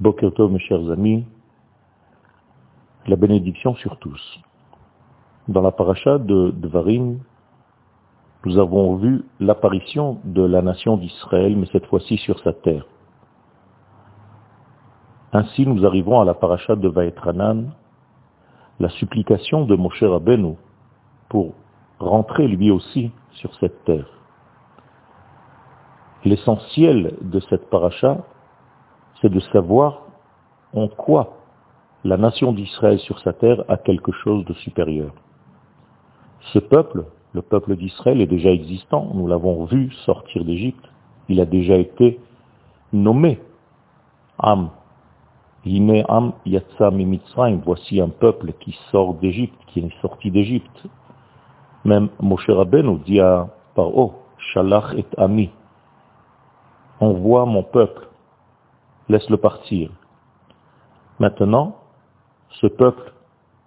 Bokertov, mes chers amis, la bénédiction sur tous. Dans la paracha de Dvarim, nous avons vu l'apparition de la nation d'Israël, mais cette fois-ci sur sa terre. Ainsi, nous arrivons à la paracha de Vaetranan, la supplication de Moshe Rabbeinu pour rentrer lui aussi sur cette terre. L'essentiel de cette paracha, c'est de savoir en quoi la nation d'Israël sur sa terre a quelque chose de supérieur. Ce peuple, le peuple d'Israël, est déjà existant. Nous l'avons vu sortir d'Égypte. Il a déjà été nommé Am. Yime Am Yatsa Mimitzraim. Voici un peuple qui sort d'Égypte, qui est sorti d'Égypte. Même Moshe Rabbeinu dit à Paro, Shalach et Ami. Envoie mon peuple. Laisse-le partir. Maintenant, ce peuple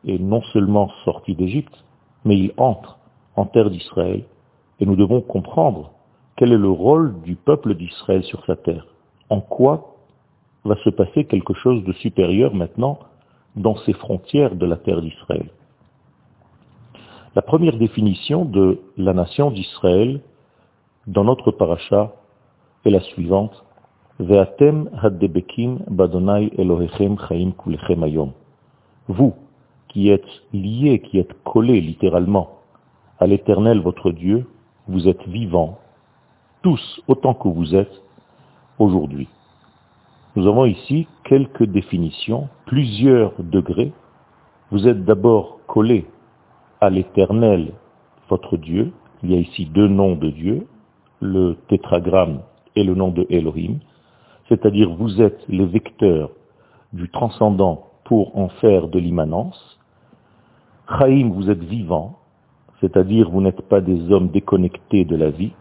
est non seulement sorti d'Égypte, mais il entre en terre d'Israël, et nous devons comprendre quel est le rôle du peuple d'Israël sur sa terre. En quoi va se passer quelque chose de supérieur maintenant dans ces frontières de la terre d'Israël? La première définition de la nation d'Israël dans notre paracha est la suivante. Vous, qui êtes liés, qui êtes collés littéralement à l'éternel votre Dieu, vous êtes vivants, tous autant que vous êtes aujourd'hui. Nous avons ici quelques définitions, plusieurs degrés. Vous êtes d'abord collés à l'éternel votre Dieu. Il y a ici deux noms de Dieu, le tétragramme et le nom de Elohim. C'est-à-dire vous êtes les vecteurs du transcendant pour en faire de l'immanence. Chaim, vous êtes vivant, c'est-à-dire vous n'êtes pas des hommes déconnectés de la vie.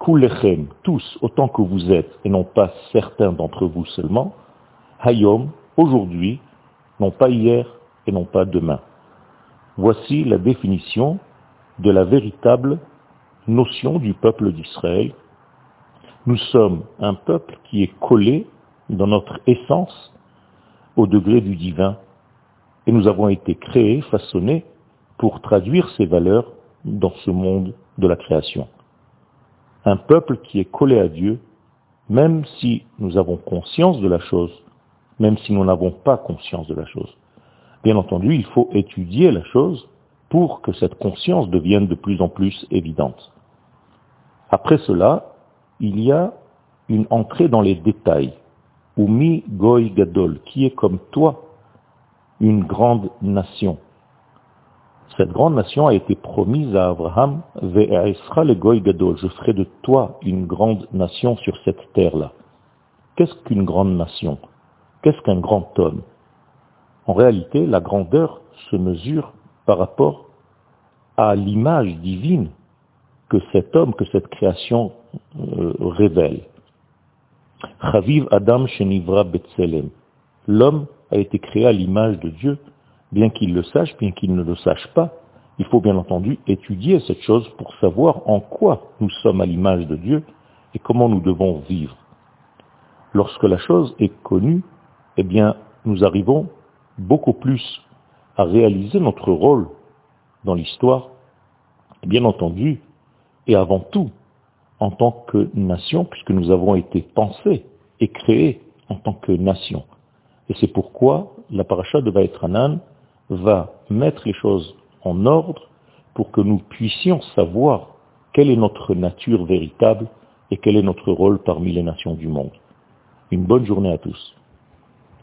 Kulechem, tous, autant que vous êtes, et non pas certains d'entre vous seulement. Hayom, aujourd'hui, non pas hier et non pas demain. Voici la définition de la véritable notion du peuple d'Israël. Nous sommes un peuple qui est collé dans notre essence au degré du divin. Et nous avons été créés, façonnés, pour traduire ces valeurs dans ce monde de la création. Un peuple qui est collé à Dieu, même si nous avons conscience de la chose, même si nous n'avons pas conscience de la chose. Bien entendu, il faut étudier la chose pour que cette conscience devienne de plus en plus évidente. Après cela, il y a une entrée dans les détails. Umi Goy Gadol, qui est comme toi une grande nation. Cette grande nation a été promise à Abraham, Ve'aisra le Goy Gadol, je ferai de toi une grande nation sur cette terre-là. Qu'est-ce qu'une grande nation? Qu'est-ce qu'un grand homme? En réalité, la grandeur se mesure par rapport à l'image divine que cet homme, que cette création euh, révèle. Chaviv Adam Shenivra. L'homme a été créé à l'image de Dieu, bien qu'il le sache, bien qu'il ne le sache pas. Il faut bien entendu étudier cette chose pour savoir en quoi nous sommes à l'image de Dieu et comment nous devons vivre. Lorsque la chose est connue, eh bien, nous arrivons beaucoup plus à réaliser notre rôle dans l'histoire, bien entendu, et avant tout, en tant que nation, puisque nous avons été pensés et créés en tant que nation. Et c'est pourquoi la paracha de Vaetranan va mettre les choses en ordre pour que nous puissions savoir quelle est notre nature véritable et quel est notre rôle parmi les nations du monde. Une bonne journée à tous.